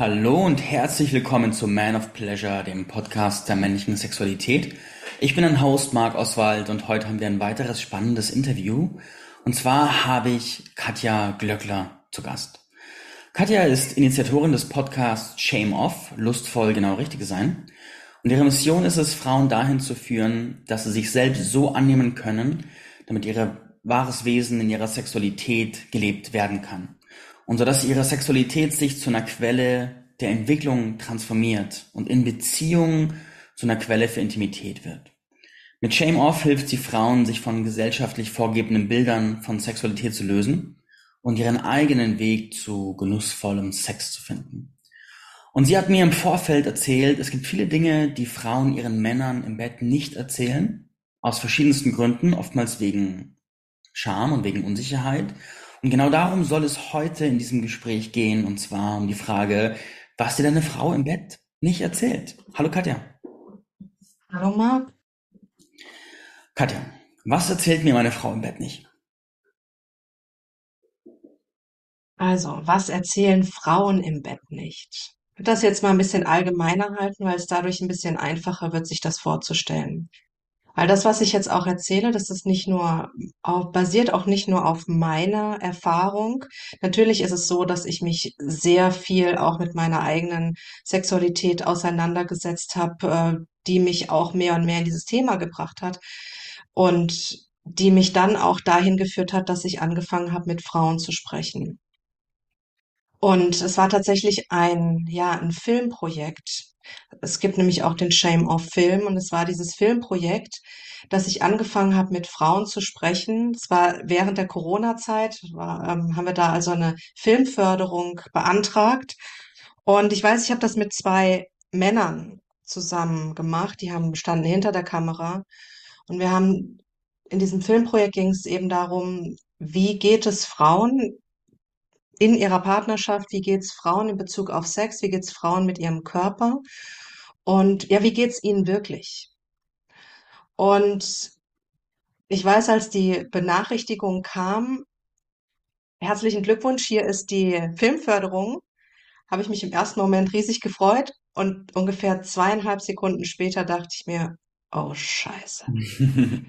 Hallo und herzlich willkommen zu Man of Pleasure, dem Podcast der männlichen Sexualität. Ich bin ein Host Marc Oswald und heute haben wir ein weiteres spannendes Interview. Und zwar habe ich Katja Glöckler zu Gast. Katja ist Initiatorin des Podcasts Shame Off, lustvoll genau richtig sein. Und ihre Mission ist es, Frauen dahin zu führen, dass sie sich selbst so annehmen können, damit ihr wahres Wesen in ihrer Sexualität gelebt werden kann und so dass ihre Sexualität sich zu einer Quelle der Entwicklung transformiert und in Beziehung zu einer Quelle für Intimität wird. Mit Shame Off hilft sie Frauen, sich von gesellschaftlich vorgegebenen Bildern von Sexualität zu lösen und ihren eigenen Weg zu genussvollem Sex zu finden. Und sie hat mir im Vorfeld erzählt, es gibt viele Dinge, die Frauen ihren Männern im Bett nicht erzählen, aus verschiedensten Gründen, oftmals wegen Scham und wegen Unsicherheit und genau darum soll es heute in diesem Gespräch gehen, und zwar um die Frage, was dir deine Frau im Bett nicht erzählt. Hallo Katja. Hallo Marc. Katja, was erzählt mir meine Frau im Bett nicht? Also, was erzählen Frauen im Bett nicht? Ich würde das jetzt mal ein bisschen allgemeiner halten, weil es dadurch ein bisschen einfacher wird, sich das vorzustellen. Weil das, was ich jetzt auch erzähle, das ist nicht nur auf, basiert auch nicht nur auf meiner Erfahrung. Natürlich ist es so, dass ich mich sehr viel auch mit meiner eigenen Sexualität auseinandergesetzt habe, äh, die mich auch mehr und mehr in dieses Thema gebracht hat und die mich dann auch dahin geführt hat, dass ich angefangen habe, mit Frauen zu sprechen. Und es war tatsächlich ein, ja, ein Filmprojekt, es gibt nämlich auch den Shame of Film und es war dieses Filmprojekt, dass ich angefangen habe, mit Frauen zu sprechen. Es war während der Corona-Zeit, ähm, haben wir da also eine Filmförderung beantragt. Und ich weiß, ich habe das mit zwei Männern zusammen gemacht. Die haben standen hinter der Kamera. Und wir haben in diesem Filmprojekt ging es eben darum, wie geht es Frauen in ihrer Partnerschaft, wie geht's Frauen in Bezug auf Sex, wie geht's Frauen mit ihrem Körper und ja, wie geht's ihnen wirklich? Und ich weiß, als die Benachrichtigung kam, herzlichen Glückwunsch, hier ist die Filmförderung, habe ich mich im ersten Moment riesig gefreut und ungefähr zweieinhalb Sekunden später dachte ich mir, oh Scheiße.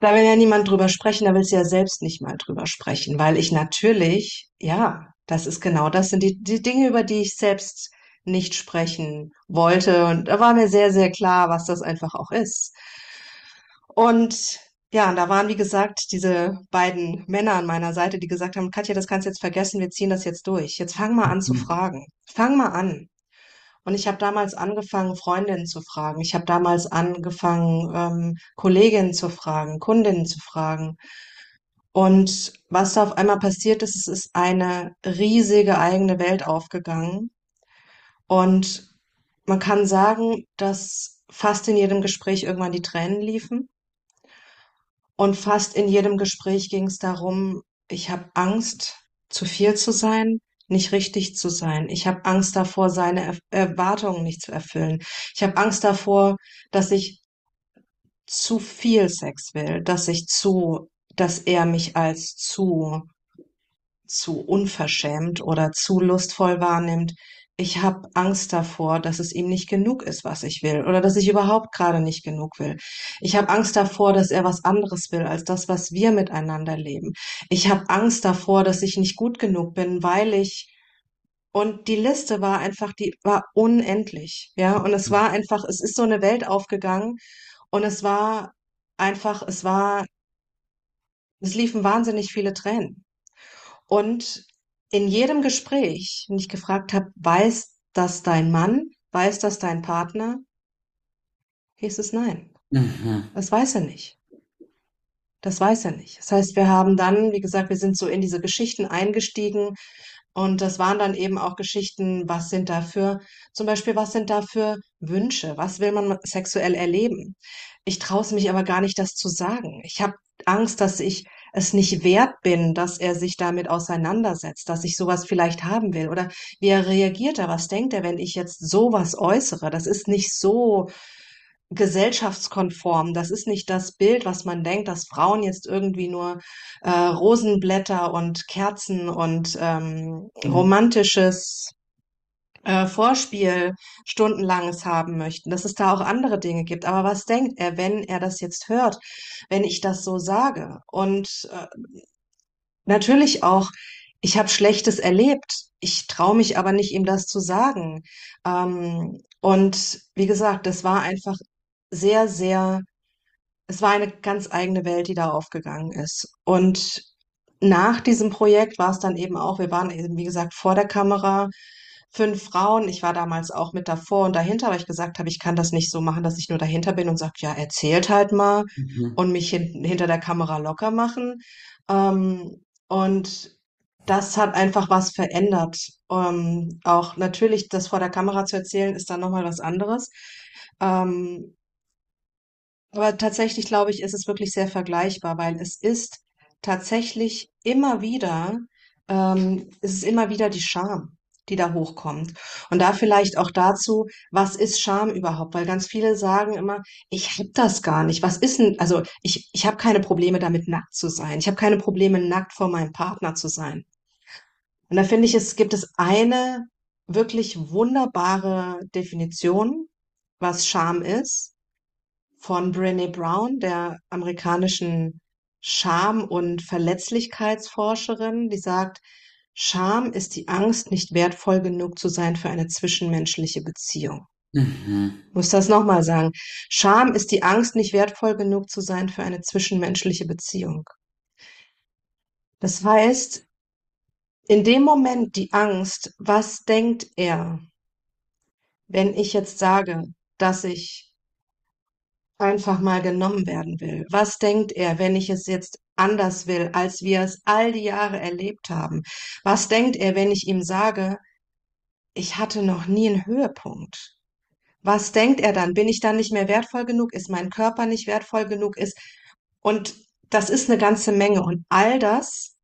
Da will ja niemand drüber sprechen, da will sie ja selbst nicht mal drüber sprechen, weil ich natürlich, ja, das ist genau das sind die, die Dinge, über die ich selbst nicht sprechen wollte. Und da war mir sehr, sehr klar, was das einfach auch ist. Und ja, und da waren, wie gesagt, diese beiden Männer an meiner Seite, die gesagt haben, Katja, das kannst du jetzt vergessen, wir ziehen das jetzt durch. Jetzt fang mal an zu mhm. fragen. Fang mal an. Und ich habe damals angefangen, Freundinnen zu fragen. Ich habe damals angefangen, ähm, Kolleginnen zu fragen, Kundinnen zu fragen. Und was da auf einmal passiert ist, es ist eine riesige eigene Welt aufgegangen. Und man kann sagen, dass fast in jedem Gespräch irgendwann die Tränen liefen. Und fast in jedem Gespräch ging es darum, ich habe Angst, zu viel zu sein nicht richtig zu sein. Ich habe Angst davor, seine Erwartungen nicht zu erfüllen. Ich habe Angst davor, dass ich zu viel Sex will, dass ich zu, dass er mich als zu, zu unverschämt oder zu lustvoll wahrnimmt. Ich habe Angst davor, dass es ihm nicht genug ist, was ich will, oder dass ich überhaupt gerade nicht genug will. Ich habe Angst davor, dass er was anderes will als das, was wir miteinander leben. Ich habe Angst davor, dass ich nicht gut genug bin, weil ich und die Liste war einfach, die war unendlich, ja. Und es war einfach, es ist so eine Welt aufgegangen und es war einfach, es war, es liefen wahnsinnig viele Tränen. Und in jedem Gespräch, wenn ich gefragt habe, weiß das dein Mann, weiß das dein Partner, hieß es nein. Mhm. Das weiß er nicht. Das weiß er nicht. Das heißt, wir haben dann, wie gesagt, wir sind so in diese Geschichten eingestiegen. Und das waren dann eben auch Geschichten, was sind dafür, zum Beispiel, was sind dafür Wünsche? Was will man sexuell erleben? Ich traue es mich aber gar nicht, das zu sagen. Ich habe Angst, dass ich es nicht wert bin, dass er sich damit auseinandersetzt, dass ich sowas vielleicht haben will. Oder wie er reagiert er? Was denkt er, wenn ich jetzt sowas äußere? Das ist nicht so gesellschaftskonform. Das ist nicht das Bild, was man denkt, dass Frauen jetzt irgendwie nur äh, Rosenblätter und Kerzen und ähm, mhm. romantisches äh, Vorspiel stundenlanges haben möchten, dass es da auch andere Dinge gibt. Aber was denkt er, wenn er das jetzt hört, wenn ich das so sage? Und äh, natürlich auch, ich habe Schlechtes erlebt. Ich traue mich aber nicht, ihm das zu sagen. Ähm, und wie gesagt, das war einfach sehr, sehr, es war eine ganz eigene Welt, die da aufgegangen ist. Und nach diesem Projekt war es dann eben auch, wir waren eben, wie gesagt, vor der Kamera, fünf Frauen. Ich war damals auch mit davor und dahinter, weil ich gesagt habe, ich kann das nicht so machen, dass ich nur dahinter bin und sage, ja, erzählt halt mal Mhm. und mich hin, hinter der Kamera locker machen. Ähm, und das hat einfach was verändert. Ähm, auch natürlich, das vor der Kamera zu erzählen, ist dann nochmal was anderes. Ähm, aber tatsächlich glaube ich, ist es wirklich sehr vergleichbar, weil es ist tatsächlich immer wieder, ähm, es ist immer wieder die Scham, die da hochkommt. Und da vielleicht auch dazu, was ist Scham überhaupt? Weil ganz viele sagen immer, ich habe das gar nicht. Was ist denn, also ich, ich habe keine Probleme damit, nackt zu sein. Ich habe keine Probleme, nackt vor meinem Partner zu sein. Und da finde ich, es gibt es eine wirklich wunderbare Definition, was Scham ist von Brené Brown, der amerikanischen Scham- und Verletzlichkeitsforscherin, die sagt, Scham ist die Angst, nicht wertvoll genug zu sein für eine zwischenmenschliche Beziehung. Mhm. Ich muss das nochmal sagen. Scham ist die Angst, nicht wertvoll genug zu sein für eine zwischenmenschliche Beziehung. Das heißt, in dem Moment die Angst, was denkt er, wenn ich jetzt sage, dass ich einfach mal genommen werden will? Was denkt er, wenn ich es jetzt anders will, als wir es all die Jahre erlebt haben? Was denkt er, wenn ich ihm sage, ich hatte noch nie einen Höhepunkt? Was denkt er dann? Bin ich dann nicht mehr wertvoll genug? Ist mein Körper nicht wertvoll genug? Ist, und das ist eine ganze Menge. Und all das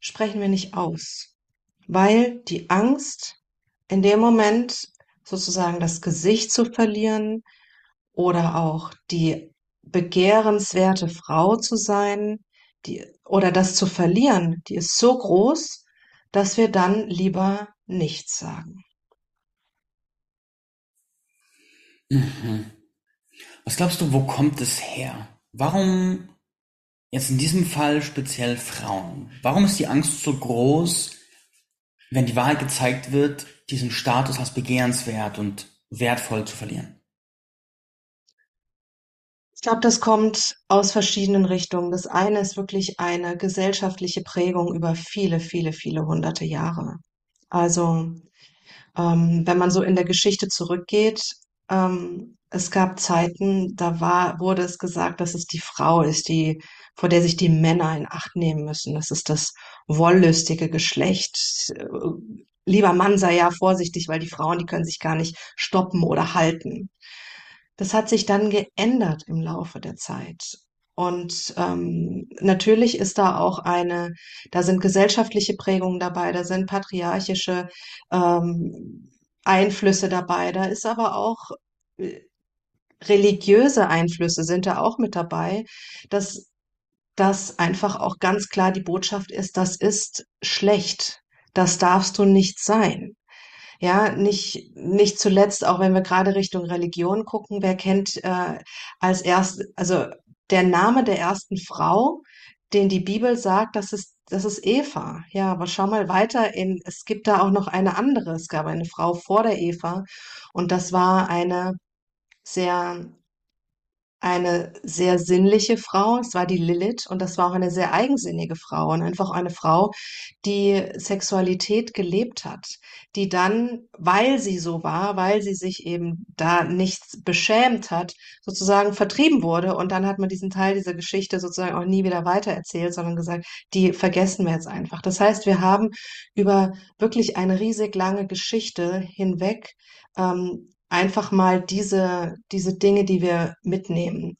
sprechen wir nicht aus, weil die Angst in dem Moment sozusagen das Gesicht zu verlieren, oder auch die begehrenswerte Frau zu sein, die, oder das zu verlieren, die ist so groß, dass wir dann lieber nichts sagen. Mhm. Was glaubst du, wo kommt es her? Warum jetzt in diesem Fall speziell Frauen? Warum ist die Angst so groß, wenn die Wahrheit gezeigt wird, diesen Status als begehrenswert und wertvoll zu verlieren? Ich glaube, das kommt aus verschiedenen Richtungen. Das eine ist wirklich eine gesellschaftliche Prägung über viele, viele, viele hunderte Jahre. Also ähm, wenn man so in der Geschichte zurückgeht, ähm, es gab Zeiten, da war, wurde es gesagt, dass es die Frau ist, die, vor der sich die Männer in Acht nehmen müssen. Das ist das wollüstige Geschlecht. Lieber Mann sei ja vorsichtig, weil die Frauen, die können sich gar nicht stoppen oder halten. Das hat sich dann geändert im Laufe der Zeit. Und ähm, natürlich ist da auch eine, da sind gesellschaftliche Prägungen dabei, da sind patriarchische ähm, Einflüsse dabei, da ist aber auch äh, religiöse Einflüsse sind da auch mit dabei, dass das einfach auch ganz klar die Botschaft ist, das ist schlecht, das darfst du nicht sein. Ja, nicht, nicht zuletzt, auch wenn wir gerade Richtung Religion gucken, wer kennt äh, als erst, also der Name der ersten Frau, den die Bibel sagt, das ist, das ist Eva. Ja, aber schau mal weiter in, es gibt da auch noch eine andere. Es gab eine Frau vor der Eva und das war eine sehr eine sehr sinnliche Frau. Es war die Lilith und das war auch eine sehr eigensinnige Frau und einfach eine Frau, die Sexualität gelebt hat, die dann, weil sie so war, weil sie sich eben da nichts beschämt hat, sozusagen vertrieben wurde und dann hat man diesen Teil dieser Geschichte sozusagen auch nie wieder weitererzählt, sondern gesagt, die vergessen wir jetzt einfach. Das heißt, wir haben über wirklich eine riesig lange Geschichte hinweg ähm, einfach mal diese, diese Dinge, die wir mitnehmen.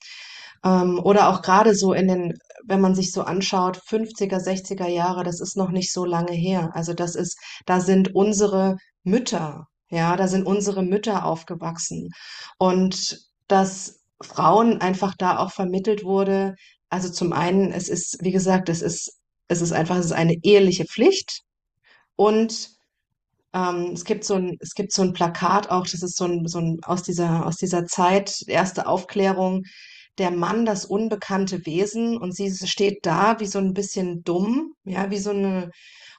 Ähm, oder auch gerade so in den, wenn man sich so anschaut, 50er, 60er Jahre, das ist noch nicht so lange her. Also das ist, da sind unsere Mütter, ja, da sind unsere Mütter aufgewachsen. Und dass Frauen einfach da auch vermittelt wurde, also zum einen, es ist, wie gesagt, es ist, es ist einfach, es ist eine eheliche Pflicht und Ähm, es gibt so ein, es gibt so ein Plakat auch, das ist so ein, so ein aus dieser, aus dieser Zeit, erste Aufklärung, der Mann, das unbekannte Wesen, und sie steht da wie so ein bisschen dumm, ja, wie so eine,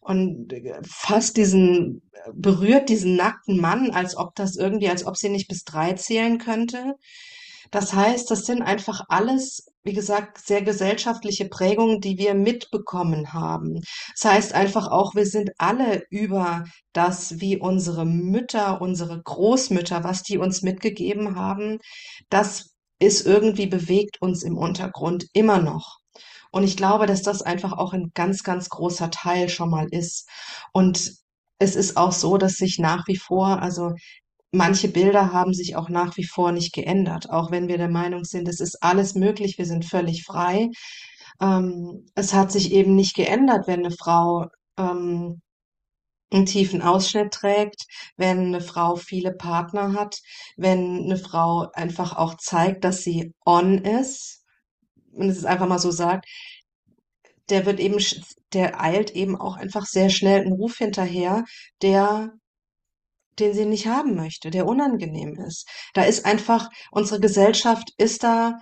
und fasst diesen, berührt diesen nackten Mann, als ob das irgendwie, als ob sie nicht bis drei zählen könnte. Das heißt, das sind einfach alles, wie gesagt, sehr gesellschaftliche Prägungen, die wir mitbekommen haben. Das heißt einfach auch, wir sind alle über das, wie unsere Mütter, unsere Großmütter, was die uns mitgegeben haben, das ist irgendwie bewegt uns im Untergrund immer noch. Und ich glaube, dass das einfach auch ein ganz, ganz großer Teil schon mal ist. Und es ist auch so, dass sich nach wie vor, also manche Bilder haben sich auch nach wie vor nicht geändert, auch wenn wir der Meinung sind, es ist alles möglich, wir sind völlig frei. Ähm, es hat sich eben nicht geändert, wenn eine Frau ähm, einen tiefen Ausschnitt trägt, wenn eine Frau viele Partner hat, wenn eine Frau einfach auch zeigt, dass sie on ist und es einfach mal so sagt, der wird eben, der eilt eben auch einfach sehr schnell einen Ruf hinterher, der den sie nicht haben möchte, der unangenehm ist. Da ist einfach, unsere Gesellschaft ist da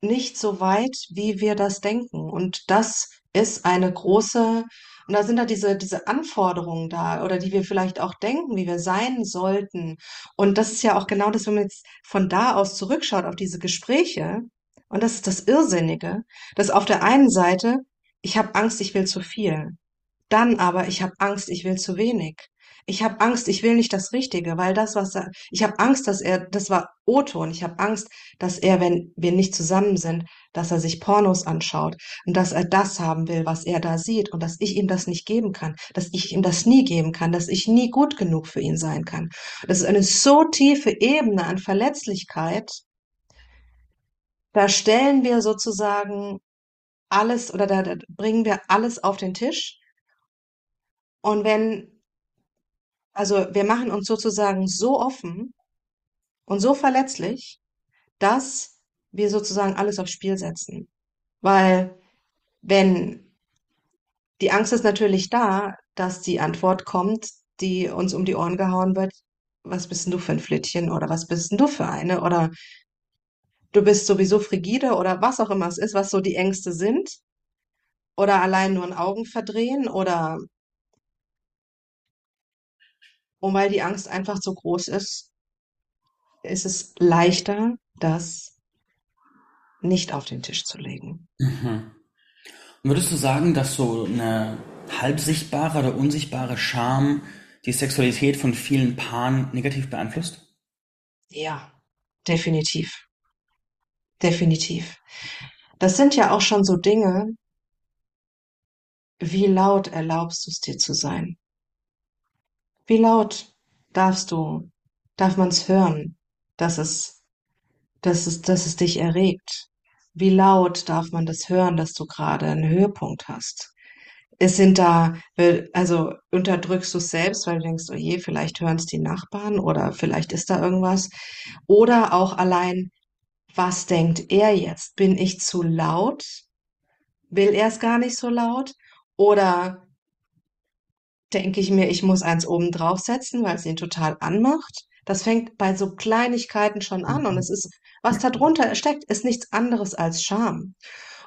nicht so weit, wie wir das denken. Und das ist eine große, und da sind da diese, diese Anforderungen da, oder die wir vielleicht auch denken, wie wir sein sollten. Und das ist ja auch genau das, wenn man jetzt von da aus zurückschaut auf diese Gespräche, und das ist das Irrsinnige, dass auf der einen Seite, ich habe Angst, ich will zu viel. Dann aber, ich habe Angst, ich will zu wenig. Ich habe Angst, ich will nicht das Richtige, weil das, was er, ich habe Angst, dass er, das war O-Ton, ich habe Angst, dass er, wenn wir nicht zusammen sind, dass er sich Pornos anschaut und dass er das haben will, was er da sieht und dass ich ihm das nicht geben kann, dass ich ihm das nie geben kann, dass ich nie gut genug für ihn sein kann. Das ist eine so tiefe Ebene an Verletzlichkeit. Da stellen wir sozusagen alles oder da, da bringen wir alles auf den Tisch. Und wenn also wir machen uns sozusagen so offen und so verletzlich, dass wir sozusagen alles aufs Spiel setzen. Weil wenn die Angst ist natürlich da, dass die Antwort kommt, die uns um die Ohren gehauen wird, was bist denn du für ein Flittchen oder was bist denn du für eine? Oder du bist sowieso frigide oder was auch immer es ist, was so die Ängste sind. Oder allein nur ein Augen verdrehen oder Und weil die Angst einfach so groß ist, ist es leichter, das nicht auf den Tisch zu legen. Mhm. Würdest du sagen, dass so eine halb sichtbare oder unsichtbare Scham die Sexualität von vielen Paaren negativ beeinflusst? Ja, definitiv. Definitiv. Das sind ja auch schon so Dinge, wie laut erlaubst du es dir zu sein? Wie laut darfst du, darf man es hören, dass es, dass es, dass es dich erregt? Wie laut darf man das hören, dass du gerade einen Höhepunkt hast? Es sind da, also unterdrückst du es selbst, weil du denkst, oh je, vielleicht hören es die Nachbarn oder vielleicht ist da irgendwas. Oder auch allein, was denkt er jetzt? Bin ich zu laut? Will er es gar nicht so laut? Oder denke ich mir, ich muss eins oben draufsetzen, weil es ihn total anmacht. Das fängt bei so Kleinigkeiten schon an und es ist, was da drunter steckt, ist nichts anderes als Scham.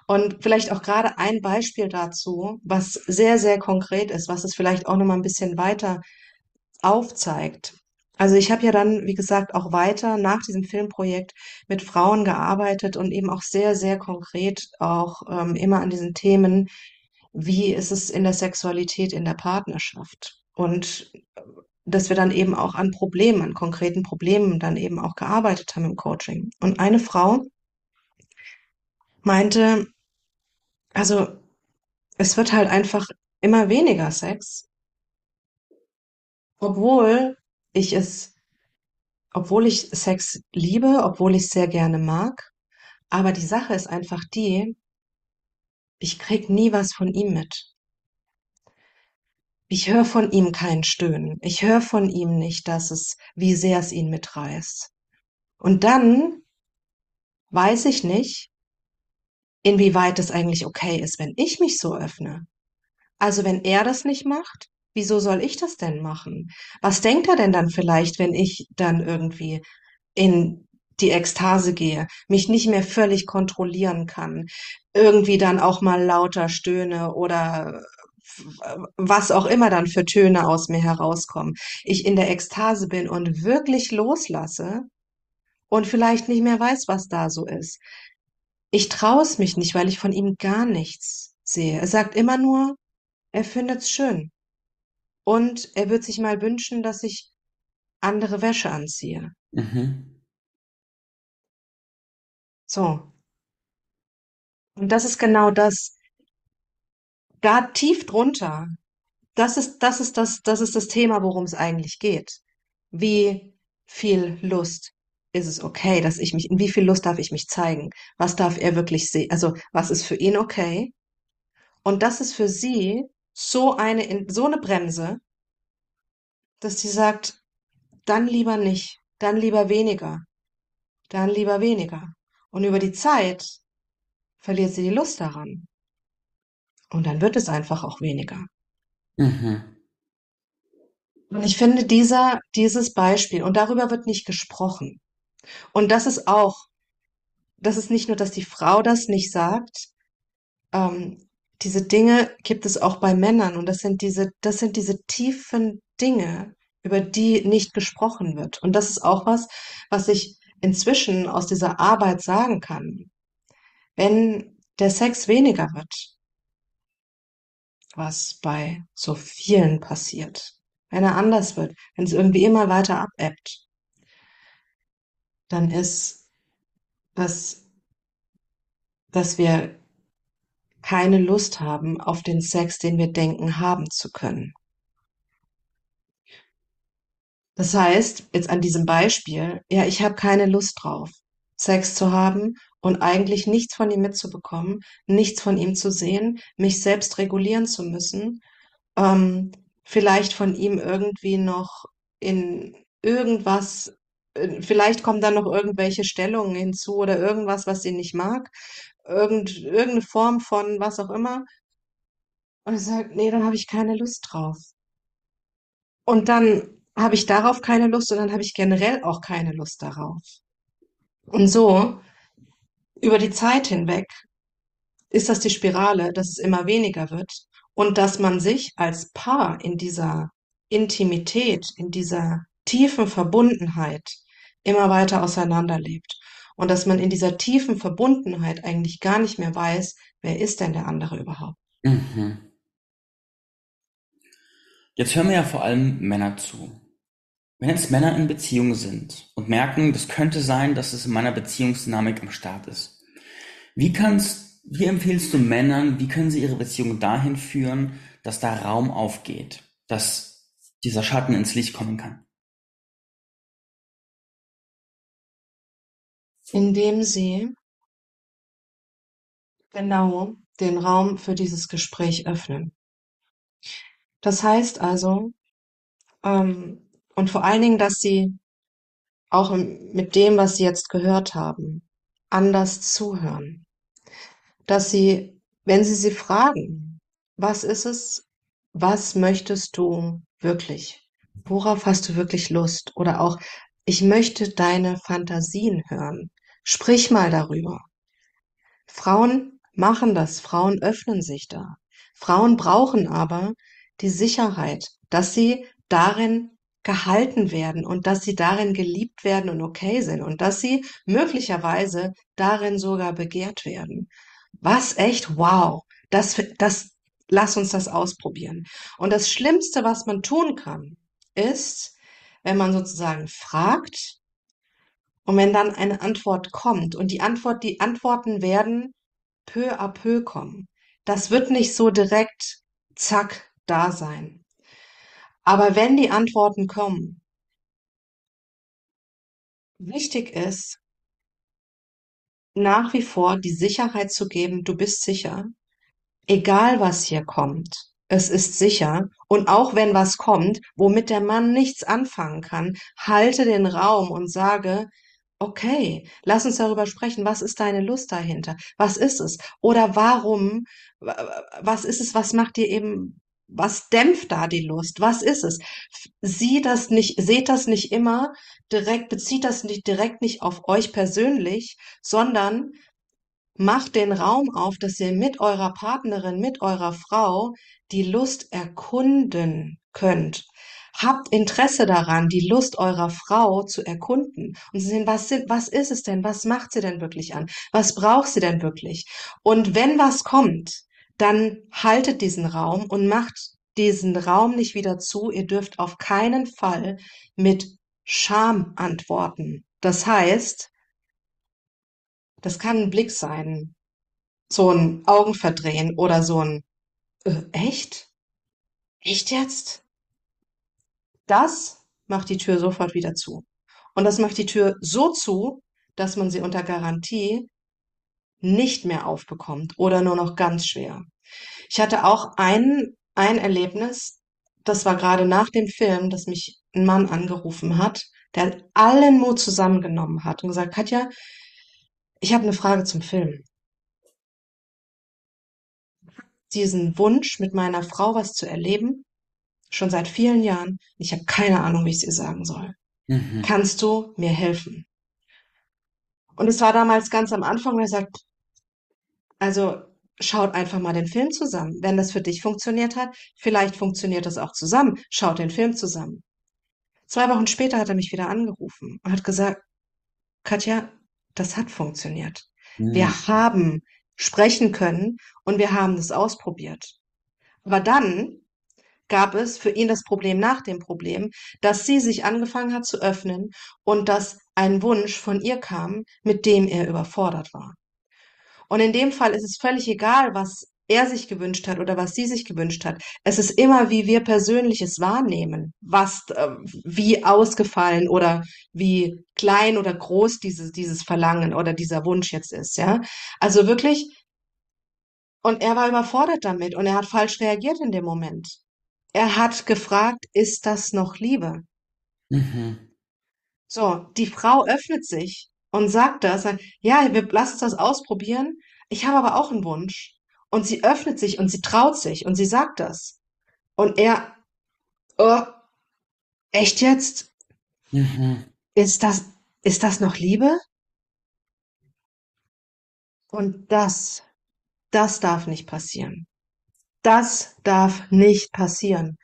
Und vielleicht auch gerade ein Beispiel dazu, was sehr, sehr konkret ist, was es vielleicht auch nochmal ein bisschen weiter aufzeigt. Also ich habe ja dann, wie gesagt, auch weiter nach diesem Filmprojekt mit Frauen gearbeitet und eben auch sehr, sehr konkret auch ähm, immer an diesen Themen wie ist es in der Sexualität in der Partnerschaft? Und dass wir dann eben auch an Problemen, an konkreten Problemen dann eben auch gearbeitet haben im Coaching. Und eine Frau meinte, also es wird halt einfach immer weniger Sex, obwohl ich es, obwohl ich Sex liebe, obwohl ich es sehr gerne mag. Aber die Sache ist einfach die, ich krieg nie was von ihm mit. Ich höre von ihm kein Stöhnen. Ich höre von ihm nicht, dass es, wie sehr es ihn mitreißt. Und dann weiß ich nicht, inwieweit es eigentlich okay ist, wenn ich mich so öffne. Also wenn er das nicht macht, Wieso soll ich das denn machen? Was denkt er denn dann vielleicht, wenn ich dann irgendwie in die Ekstase gehe, mich nicht mehr völlig kontrollieren kann, irgendwie dann auch mal lauter stöhne oder was auch immer dann für Töne aus mir herauskommen, ich in der Ekstase bin und wirklich loslasse und vielleicht nicht mehr weiß, was da so ist. Ich traue es mich nicht, weil ich von ihm gar nichts sehe. Er sagt immer nur, er findet's schön. Und er wird sich mal wünschen, dass ich andere Wäsche anziehe. Mhm. So. Und das ist genau das. Da tief drunter, das ist, das ist das, das ist das Thema, worum es eigentlich geht. Wie viel Lust ist es okay, dass ich mich, in wie viel Lust darf ich mich zeigen? Was darf er wirklich sehen? Also, was ist für ihn okay? Und das ist für sie so eine, so eine Bremse, dass sie sagt, dann lieber nicht, dann lieber weniger, dann lieber weniger. Und über die Zeit verliert sie die Lust daran. Und dann wird es einfach auch weniger. Mhm. Und ich finde dieser, dieses Beispiel, und darüber wird nicht gesprochen. Und das ist auch, das ist nicht nur, dass die Frau das nicht sagt, ähm, diese Dinge gibt es auch bei Männern. Und das sind diese, das sind diese tiefen Dinge, über die nicht gesprochen wird. Und das ist auch was, was ich inzwischen aus dieser Arbeit sagen kann. Wenn der Sex weniger wird, was bei so vielen passiert, wenn er anders wird, wenn es irgendwie immer weiter abebbt, dann ist das, dass wir keine Lust haben auf den Sex, den wir denken haben zu können. Das heißt, jetzt an diesem Beispiel, ja, ich habe keine Lust drauf, Sex zu haben und eigentlich nichts von ihm mitzubekommen, nichts von ihm zu sehen, mich selbst regulieren zu müssen, ähm, vielleicht von ihm irgendwie noch in irgendwas, vielleicht kommen dann noch irgendwelche Stellungen hinzu oder irgendwas, was sie nicht mag, irgend, irgendeine Form von was auch immer. Und er sagt, nee, dann habe ich keine Lust drauf. Und dann habe ich darauf keine Lust und dann habe ich generell auch keine Lust darauf. Und so, über die Zeit hinweg, ist das die Spirale, dass es immer weniger wird und dass man sich als Paar in dieser Intimität, in dieser tiefen Verbundenheit immer weiter auseinanderlebt. Und dass man in dieser tiefen Verbundenheit eigentlich gar nicht mehr weiß, wer ist denn der andere überhaupt. Mhm. Jetzt hören mir ja vor allem Männer zu. Wenn jetzt Männer in Beziehung sind und merken, das könnte sein, dass es in meiner Beziehungsdynamik am Start ist. Wie kannst, wie empfiehlst du Männern, wie können sie ihre Beziehung dahin führen, dass da Raum aufgeht, dass dieser Schatten ins Licht kommen kann? Indem sie genau den Raum für dieses Gespräch öffnen. Das heißt also, ähm, und vor allen Dingen, dass sie auch mit dem, was sie jetzt gehört haben, anders zuhören. Dass sie, wenn sie sie fragen, was ist es, was möchtest du wirklich? Worauf hast du wirklich Lust? Oder auch, ich möchte deine Fantasien hören. Sprich mal darüber. Frauen machen das, Frauen öffnen sich da. Frauen brauchen aber die Sicherheit, dass sie darin gehalten werden und dass sie darin geliebt werden und okay sind und dass sie möglicherweise darin sogar begehrt werden. Was echt wow. Das, das, lass uns das ausprobieren. Und das Schlimmste, was man tun kann, ist, wenn man sozusagen fragt und wenn dann eine Antwort kommt und die Antwort, die Antworten werden peu à peu kommen. Das wird nicht so direkt zack da sein. Aber wenn die Antworten kommen, wichtig ist, nach wie vor die Sicherheit zu geben, du bist sicher, egal was hier kommt, es ist sicher. Und auch wenn was kommt, womit der Mann nichts anfangen kann, halte den Raum und sage, okay, lass uns darüber sprechen. Was ist deine Lust dahinter? Was ist es? Oder warum, was ist es, was macht dir eben was dämpft da die Lust? Was ist es? Sieh das nicht, seht das nicht immer direkt, bezieht das nicht direkt nicht auf euch persönlich, sondern macht den Raum auf, dass ihr mit eurer Partnerin, mit eurer Frau die Lust erkunden könnt. Habt Interesse daran, die Lust eurer Frau zu erkunden und zu sehen, was, sind, was ist es denn? Was macht sie denn wirklich an? Was braucht sie denn wirklich? Und wenn was kommt, dann haltet diesen Raum und macht diesen Raum nicht wieder zu. Ihr dürft auf keinen Fall mit Scham antworten. Das heißt, das kann ein Blick sein, so ein Augenverdrehen oder so ein äh, echt? Echt jetzt? Das macht die Tür sofort wieder zu. Und das macht die Tür so zu, dass man sie unter Garantie nicht mehr aufbekommt oder nur noch ganz schwer. Ich hatte auch ein, ein Erlebnis, das war gerade nach dem Film, dass mich ein Mann angerufen hat, der allen Mut zusammengenommen hat und gesagt, Katja, ich habe eine Frage zum Film. Diesen Wunsch, mit meiner Frau was zu erleben, schon seit vielen Jahren. Ich habe keine Ahnung, wie ich es ihr sagen soll. Mhm. Kannst du mir helfen? Und es war damals ganz am Anfang, wo er sagt, also schaut einfach mal den Film zusammen. Wenn das für dich funktioniert hat, vielleicht funktioniert das auch zusammen. Schaut den Film zusammen. Zwei Wochen später hat er mich wieder angerufen und hat gesagt, Katja, das hat funktioniert. Mhm. Wir haben sprechen können und wir haben das ausprobiert. Aber dann gab es für ihn das Problem nach dem Problem, dass sie sich angefangen hat zu öffnen und dass ein Wunsch von ihr kam, mit dem er überfordert war. Und in dem Fall ist es völlig egal, was er sich gewünscht hat oder was sie sich gewünscht hat. Es ist immer, wie wir persönliches wahrnehmen, was, äh, wie ausgefallen oder wie klein oder groß dieses, dieses Verlangen oder dieser Wunsch jetzt ist, ja. Also wirklich, und er war überfordert damit und er hat falsch reagiert in dem Moment. Er hat gefragt, ist das noch Liebe? Mhm. So, die Frau öffnet sich und sagt das, sagt, ja, wir lassen uns das ausprobieren. Ich habe aber auch einen Wunsch. Und sie öffnet sich und sie traut sich und sie sagt das. Und er, oh, echt jetzt? Mhm. Ist das, ist das noch Liebe? Und das, das darf nicht passieren. Das darf nicht passieren.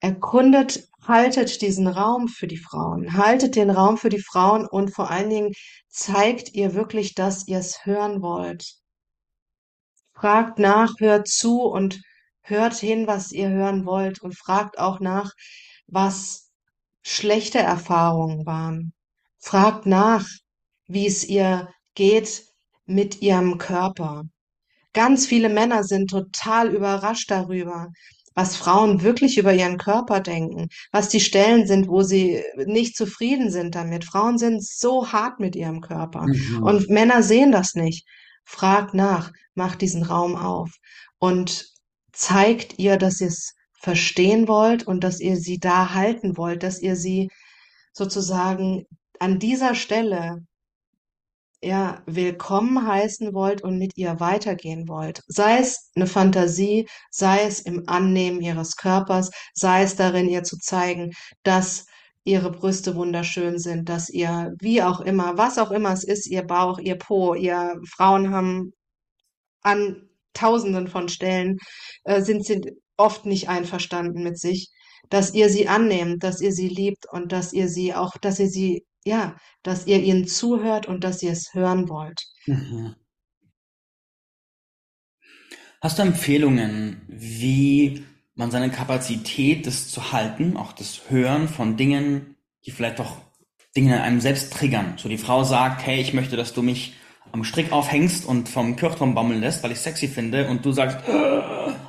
Erkundet haltet diesen Raum für die Frauen, haltet den Raum für die Frauen und vor allen Dingen zeigt ihr wirklich, dass ihr es hören wollt. Fragt nach, hört zu und hört hin, was ihr hören wollt und fragt auch nach, was schlechte Erfahrungen waren. Fragt nach, wie es ihr geht mit ihrem Körper. Ganz viele Männer sind total überrascht darüber, was Frauen wirklich über ihren Körper denken, was die Stellen sind, wo sie nicht zufrieden sind damit. Frauen sind so hart mit ihrem Körper mhm. und Männer sehen das nicht. Fragt nach, macht diesen Raum auf und zeigt ihr, dass ihr es verstehen wollt und dass ihr sie da halten wollt, dass ihr sie sozusagen an dieser Stelle ja, willkommen heißen wollt und mit ihr weitergehen wollt. Sei es eine Fantasie, sei es im Annehmen ihres Körpers, sei es darin, ihr zu zeigen, dass ihre Brüste wunderschön sind, dass ihr, wie auch immer, was auch immer es ist, ihr Bauch, ihr Po, ihr Frauen haben an tausenden von Stellen, äh, sind sie oft nicht einverstanden mit sich, dass ihr sie annehmt, dass ihr sie liebt und dass ihr sie auch, dass ihr sie ja, dass ihr ihnen zuhört und dass ihr es hören wollt. Mhm. Hast du Empfehlungen, wie man seine Kapazität, das zu halten, auch das Hören von Dingen, die vielleicht auch Dinge in einem selbst triggern? So die Frau sagt, hey, ich möchte, dass du mich am Strick aufhängst und vom Kirchturm baumeln lässt, weil ich sexy finde und du sagst,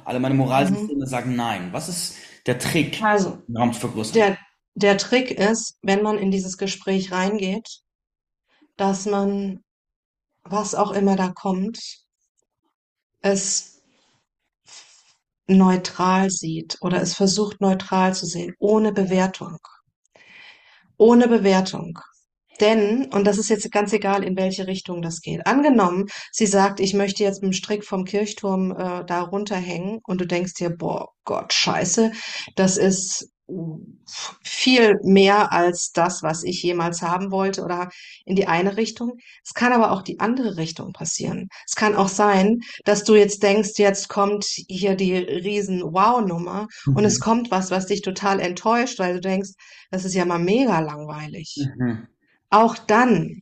alle meine Moralsysteme mhm. sagen nein. Was ist der Trick, also, den Raum zu vergrößern? Der, der Trick ist, wenn man in dieses Gespräch reingeht, dass man, was auch immer da kommt, es neutral sieht oder es versucht neutral zu sehen, ohne Bewertung. Ohne Bewertung. Denn, und das ist jetzt ganz egal, in welche Richtung das geht. Angenommen, sie sagt, ich möchte jetzt mit dem Strick vom Kirchturm äh, da runterhängen und du denkst dir, boah, Gott, scheiße, das ist viel mehr als das, was ich jemals haben wollte oder in die eine Richtung. Es kann aber auch die andere Richtung passieren. Es kann auch sein, dass du jetzt denkst, jetzt kommt hier die riesen Wow-Nummer und es Mhm. kommt was, was dich total enttäuscht, weil du denkst, das ist ja mal mega langweilig. Mhm. Auch dann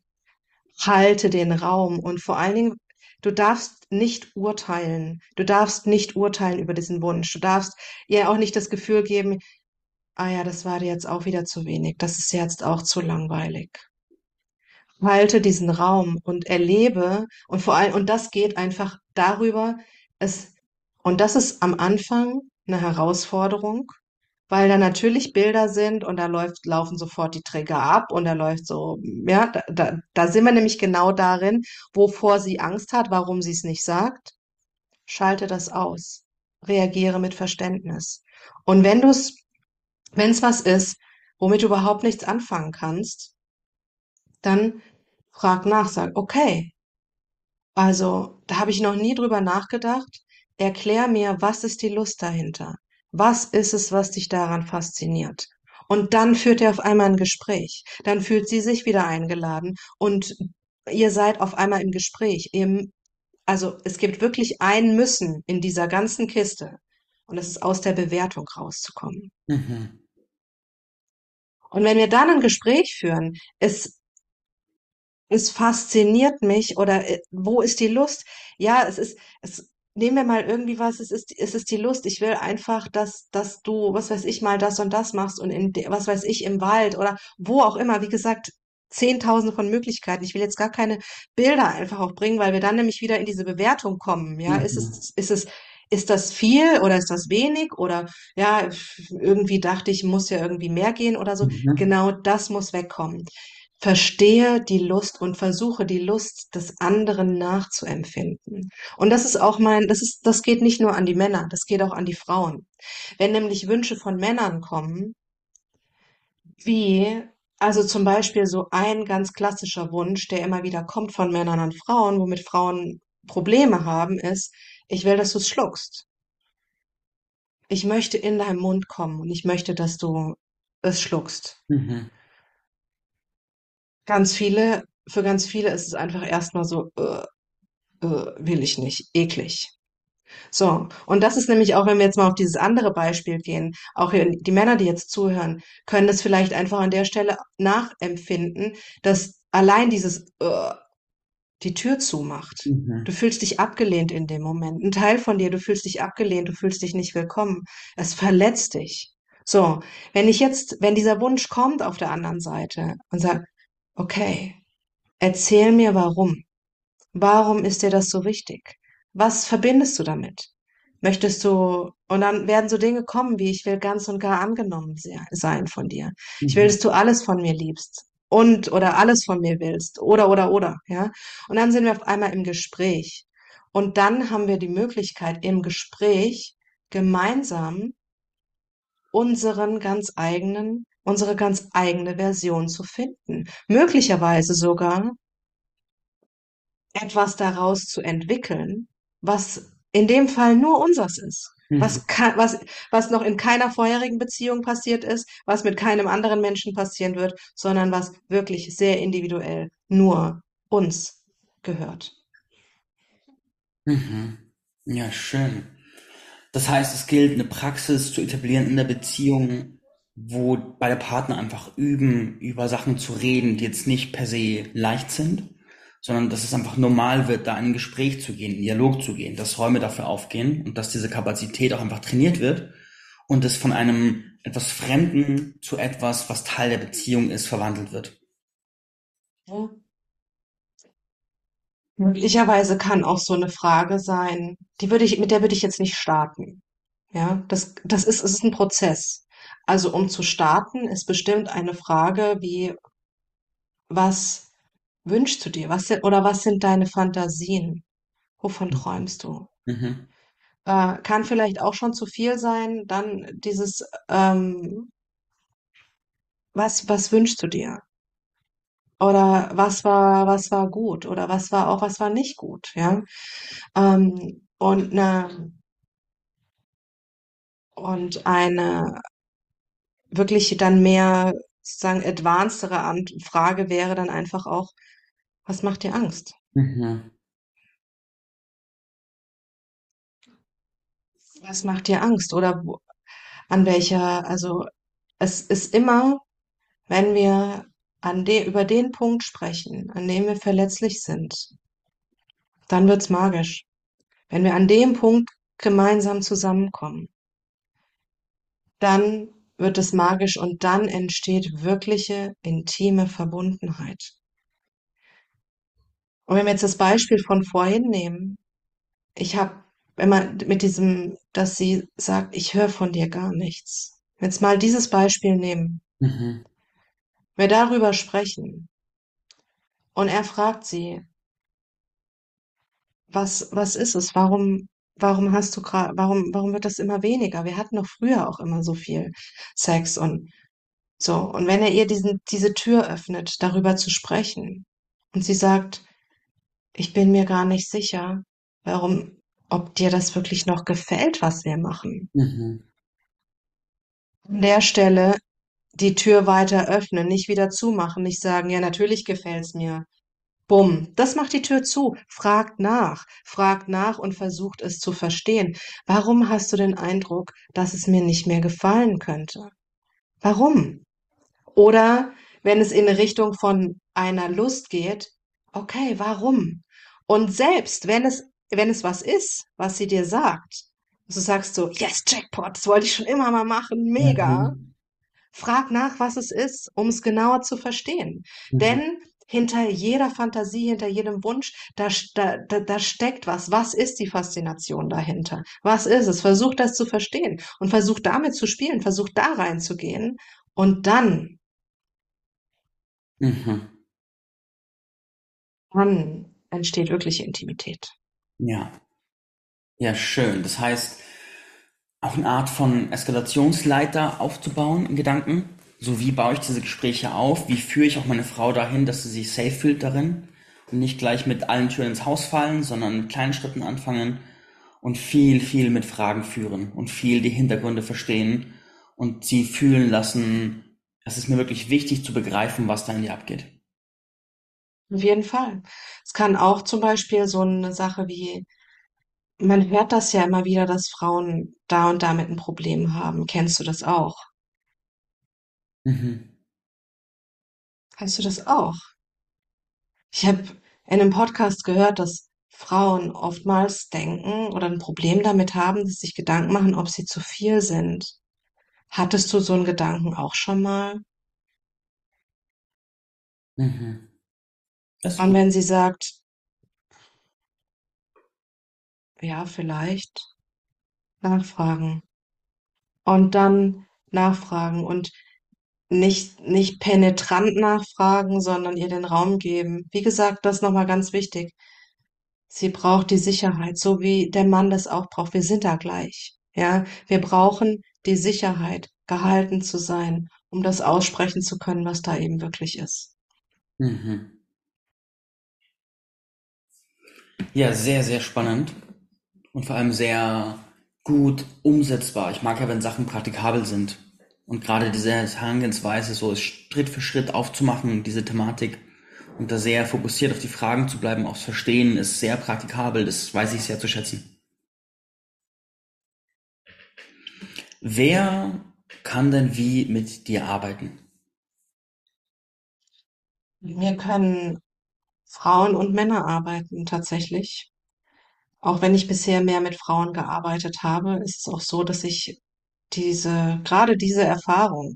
halte den Raum und vor allen Dingen, du darfst nicht urteilen. Du darfst nicht urteilen über diesen Wunsch. Du darfst ihr auch nicht das Gefühl geben, ah ja, das war dir jetzt auch wieder zu wenig. Das ist jetzt auch zu langweilig. Halte diesen Raum und erlebe und vor allem, und das geht einfach darüber, es, und das ist am Anfang eine Herausforderung, weil da natürlich Bilder sind und da läuft, laufen sofort die Trigger ab und da läuft so, ja, da, da, da sind wir nämlich genau darin, wovor sie Angst hat, warum sie es nicht sagt. Schalte das aus. Reagiere mit Verständnis. Und wenn du es, wenn es was ist, womit du überhaupt nichts anfangen kannst, dann frag nach, sag, okay, also da habe ich noch nie drüber nachgedacht. Erklär mir, was ist die Lust dahinter? Was ist es, was dich daran fasziniert? Und dann führt er auf einmal ein Gespräch. Dann fühlt sie sich wieder eingeladen und ihr seid auf einmal im Gespräch. Ihr, also es gibt wirklich ein Müssen in dieser ganzen Kiste. Und das ist aus der Bewertung rauszukommen. Mhm. Und wenn wir dann ein Gespräch führen, es es fasziniert mich oder äh, wo ist die Lust? Ja, es ist, es, nehmen wir mal irgendwie was, es ist, es ist die Lust. Ich will einfach, dass, dass du, was weiß ich mal, das und das machst und in, de- was weiß ich, im Wald oder wo auch immer. Wie gesagt, Zehntausende von Möglichkeiten. Ich will jetzt gar keine Bilder einfach auch bringen, weil wir dann nämlich wieder in diese Bewertung kommen. Ja, ist Mhm. es, ist es, ist das viel oder ist das wenig oder ja, irgendwie dachte ich, muss ja irgendwie mehr gehen oder so. Mhm. Genau das muss wegkommen. Verstehe die Lust und versuche die Lust des anderen nachzuempfinden. Und das ist auch mein, das ist, das geht nicht nur an die Männer, das geht auch an die Frauen. Wenn nämlich Wünsche von Männern kommen, wie, also zum Beispiel so ein ganz klassischer Wunsch, der immer wieder kommt von Männern an Frauen, womit Frauen Probleme haben, ist, ich will, dass du es schluckst. Ich möchte in deinem Mund kommen und ich möchte, dass du es schluckst. Mhm. Ganz viele, für ganz viele ist es einfach erstmal so, äh, äh, will ich nicht, eklig. So, und das ist nämlich auch, wenn wir jetzt mal auf dieses andere Beispiel gehen, auch die Männer, die jetzt zuhören, können das vielleicht einfach an der Stelle nachempfinden, dass allein dieses äh, die Tür zumacht. Du Mhm. fühlst dich abgelehnt in dem Moment. Ein Teil von dir, du fühlst dich abgelehnt, du fühlst dich nicht willkommen. Es verletzt dich. So, wenn ich jetzt, wenn dieser Wunsch kommt auf der anderen Seite und sagt, okay, erzähl mir warum. Warum ist dir das so wichtig? Was verbindest du damit? Möchtest du, und dann werden so Dinge kommen, wie ich will ganz und gar angenommen se- sein von dir. Ich will, Mhm. dass du alles von mir liebst und oder alles von mir willst oder oder oder, ja. Und dann sind wir auf einmal im Gespräch. Und dann haben wir die Möglichkeit, im Gespräch gemeinsam unseren ganz eigenen, unsere ganz eigene Version zu finden. Möglicherweise sogar etwas daraus zu entwickeln, was in dem Fall nur unseres ist. Mhm. Was, kann, was, was noch in keiner vorherigen Beziehung passiert ist, was mit keinem anderen Menschen passieren wird, sondern was wirklich sehr individuell nur uns gehört. Mhm. Ja, schön. Das heißt, es gilt, eine Praxis zu etablieren in der Beziehung, wo beide Partner einfach üben, über Sachen zu reden, die jetzt nicht per se leicht sind, sondern dass es einfach normal wird, da in ein Gespräch zu gehen, in Dialog zu gehen, dass Räume dafür aufgehen und dass diese Kapazität auch einfach trainiert wird und es von einem etwas Fremden zu etwas, was Teil der Beziehung ist, verwandelt wird. Ja. Möglicherweise kann auch so eine Frage sein, die würde ich, mit der würde ich jetzt nicht starten. Ja, das, das ist, es ist ein Prozess. Also um zu starten, ist bestimmt eine Frage wie, was wünschst du dir? Was sind, oder was sind deine Fantasien? Wovon träumst du? Mhm. Äh, kann vielleicht auch schon zu viel sein. Dann dieses, ähm, was, was wünschst du dir? Oder was war, was war gut? Oder was war auch, was war nicht gut? Ja. Ähm, und eine, und eine wirklich dann mehr sozusagen advancedere Ant- Frage wäre dann einfach auch, was macht dir Angst? Mhm. Was macht dir Angst? Oder wo, an welcher, also es ist immer, wenn wir an de, über den Punkt sprechen, an dem wir verletzlich sind, dann wird's magisch. Wenn wir an dem Punkt gemeinsam zusammenkommen, dann wird es magisch und dann entsteht wirkliche intime Verbundenheit. Und wenn wir jetzt das Beispiel von vorhin nehmen, ich habe, wenn man mit diesem, dass sie sagt, ich höre von dir gar nichts. Jetzt mal dieses Beispiel nehmen. Mhm. Wir darüber sprechen und er fragt sie, was, was ist es? Warum, warum hast du gerade, warum, warum wird das immer weniger? Wir hatten doch früher auch immer so viel Sex und so. Und wenn er ihr diesen, diese Tür öffnet, darüber zu sprechen und sie sagt, ich bin mir gar nicht sicher, warum, ob dir das wirklich noch gefällt, was wir machen. Mhm. An der Stelle die Tür weiter öffnen, nicht wieder zumachen, nicht sagen, ja, natürlich gefällt's mir. Bumm, das macht die Tür zu. Fragt nach, fragt nach und versucht es zu verstehen. Warum hast du den Eindruck, dass es mir nicht mehr gefallen könnte? Warum? Oder wenn es in Richtung von einer Lust geht, okay, warum? Und selbst wenn es, wenn es was ist, was sie dir sagt, du sagst so, yes, Jackpot, das wollte ich schon immer mal machen, mega. Mhm. Frag nach, was es ist, um es genauer zu verstehen. Mhm. Denn hinter jeder Fantasie, hinter jedem Wunsch, da, da, da, steckt was. Was ist die Faszination dahinter? Was ist es? Versuch das zu verstehen und versuch damit zu spielen, versuch da reinzugehen und dann, Mhm. dann entsteht wirkliche Intimität. Ja. Ja, schön. Das heißt, auch eine Art von Eskalationsleiter aufzubauen in Gedanken. So wie baue ich diese Gespräche auf? Wie führe ich auch meine Frau dahin, dass sie sich safe fühlt darin? Und nicht gleich mit allen Türen ins Haus fallen, sondern mit kleinen Schritten anfangen und viel, viel mit Fragen führen und viel die Hintergründe verstehen und sie fühlen lassen, es ist mir wirklich wichtig zu begreifen, was da in dir abgeht. Auf jeden Fall. Es kann auch zum Beispiel so eine Sache wie, man hört das ja immer wieder, dass Frauen da und damit ein Problem haben. Kennst du das auch? Mhm. Kennst du das auch? Ich habe in einem Podcast gehört, dass Frauen oftmals denken oder ein Problem damit haben, dass sie sich Gedanken machen, ob sie zu viel sind. Hattest du so einen Gedanken auch schon mal? Mhm. Das Und wenn sie sagt, ja, vielleicht, nachfragen. Und dann nachfragen und nicht, nicht penetrant nachfragen, sondern ihr den Raum geben. Wie gesagt, das ist nochmal ganz wichtig. Sie braucht die Sicherheit, so wie der Mann das auch braucht. Wir sind da gleich. Ja, wir brauchen die Sicherheit, gehalten zu sein, um das aussprechen zu können, was da eben wirklich ist. Mhm. Ja, sehr, sehr spannend und vor allem sehr gut umsetzbar. Ich mag ja, wenn Sachen praktikabel sind. Und gerade diese Herangehensweise, so Schritt für Schritt aufzumachen, diese Thematik und da sehr fokussiert auf die Fragen zu bleiben, aufs Verstehen, ist sehr praktikabel. Das weiß ich sehr zu schätzen. Wer kann denn wie mit dir arbeiten? Wir können Frauen und Männer arbeiten tatsächlich. Auch wenn ich bisher mehr mit Frauen gearbeitet habe, ist es auch so, dass ich diese, gerade diese Erfahrung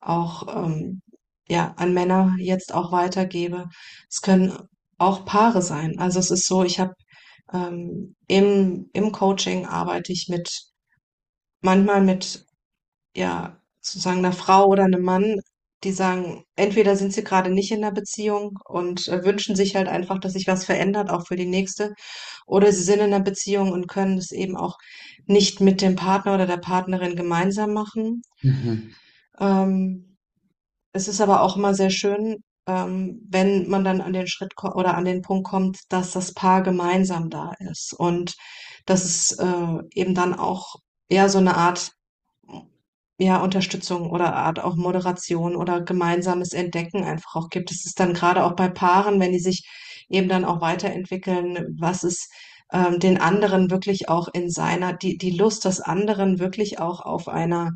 auch ähm, ja, an Männer jetzt auch weitergebe. Es können auch Paare sein. Also es ist so, ich habe ähm, im, im Coaching arbeite ich mit manchmal mit ja sozusagen einer Frau oder einem Mann, die sagen, entweder sind sie gerade nicht in der Beziehung und äh, wünschen sich halt einfach, dass sich was verändert, auch für die nächste, oder sie sind in einer Beziehung und können es eben auch nicht mit dem Partner oder der Partnerin gemeinsam machen. Mhm. Ähm, es ist aber auch immer sehr schön, ähm, wenn man dann an den Schritt oder an den Punkt kommt, dass das Paar gemeinsam da ist und dass es äh, eben dann auch eher so eine Art ja, Unterstützung oder Art auch Moderation oder gemeinsames Entdecken einfach auch gibt. Es ist dann gerade auch bei Paaren, wenn die sich eben dann auch weiterentwickeln, was ist ähm, den anderen wirklich auch in seiner, die, die Lust des anderen wirklich auch auf einer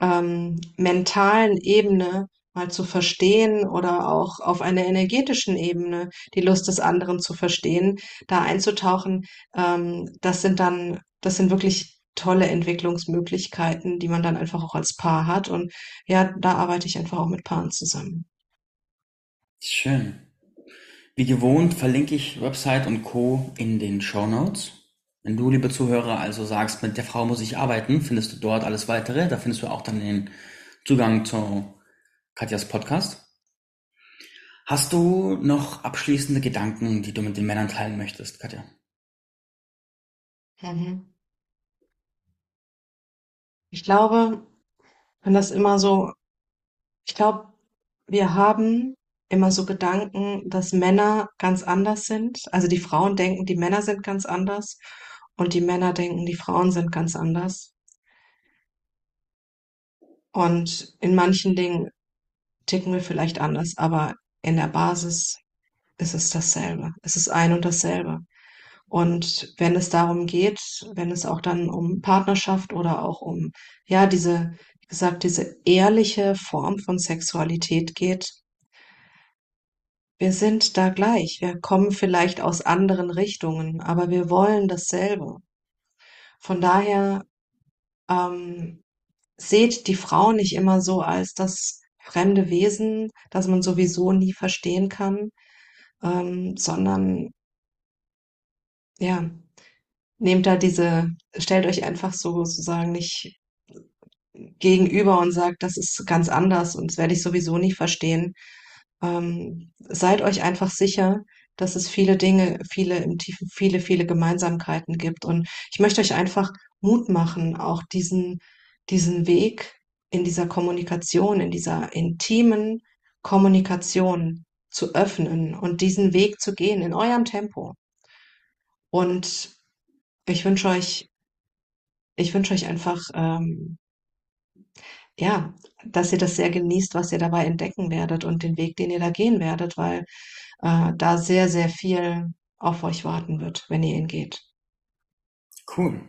ähm, mentalen Ebene mal zu verstehen oder auch auf einer energetischen Ebene die Lust des anderen zu verstehen, da einzutauchen, ähm, das sind dann, das sind wirklich tolle Entwicklungsmöglichkeiten, die man dann einfach auch als Paar hat. Und ja, da arbeite ich einfach auch mit Paaren zusammen. Schön. Wie gewohnt verlinke ich Website und Co. in den Show Notes. Wenn du, liebe Zuhörer, also sagst, mit der Frau muss ich arbeiten, findest du dort alles weitere. Da findest du auch dann den Zugang zu Katjas Podcast. Hast du noch abschließende Gedanken, die du mit den Männern teilen möchtest, Katja? Mhm. Ich glaube, wenn das immer so, ich glaube, wir haben immer so Gedanken, dass Männer ganz anders sind. Also die Frauen denken, die Männer sind ganz anders und die Männer denken, die Frauen sind ganz anders. Und in manchen Dingen ticken wir vielleicht anders, aber in der Basis ist es dasselbe. Es ist ein und dasselbe. Und wenn es darum geht, wenn es auch dann um Partnerschaft oder auch um, ja, diese, wie gesagt, diese ehrliche Form von Sexualität geht, wir sind da gleich. Wir kommen vielleicht aus anderen Richtungen, aber wir wollen dasselbe. Von daher ähm, seht die Frau nicht immer so als das fremde Wesen, das man sowieso nie verstehen kann, ähm, sondern ja, nehmt da diese, stellt euch einfach so sozusagen nicht gegenüber und sagt, das ist ganz anders und das werde ich sowieso nicht verstehen. Ähm, seid euch einfach sicher, dass es viele Dinge, viele im Tiefen, viele, viele Gemeinsamkeiten gibt. Und ich möchte euch einfach Mut machen, auch diesen, diesen Weg in dieser Kommunikation, in dieser intimen Kommunikation zu öffnen und diesen Weg zu gehen in eurem Tempo. Und ich wünsche euch, ich wünsche euch einfach, ähm, ja, dass ihr das sehr genießt, was ihr dabei entdecken werdet und den Weg, den ihr da gehen werdet, weil äh, da sehr, sehr viel auf euch warten wird, wenn ihr ihn geht. Cool.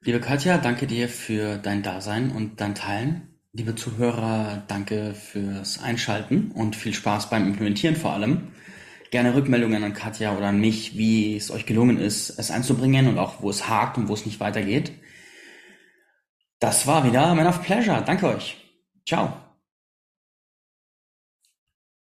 Liebe Katja, danke dir für dein Dasein und dein Teilen. Liebe Zuhörer, danke fürs Einschalten und viel Spaß beim Implementieren vor allem gerne Rückmeldungen an Katja oder an mich, wie es euch gelungen ist, es einzubringen und auch wo es hakt und wo es nicht weitergeht. Das war wieder Man of Pleasure. Danke euch. Ciao.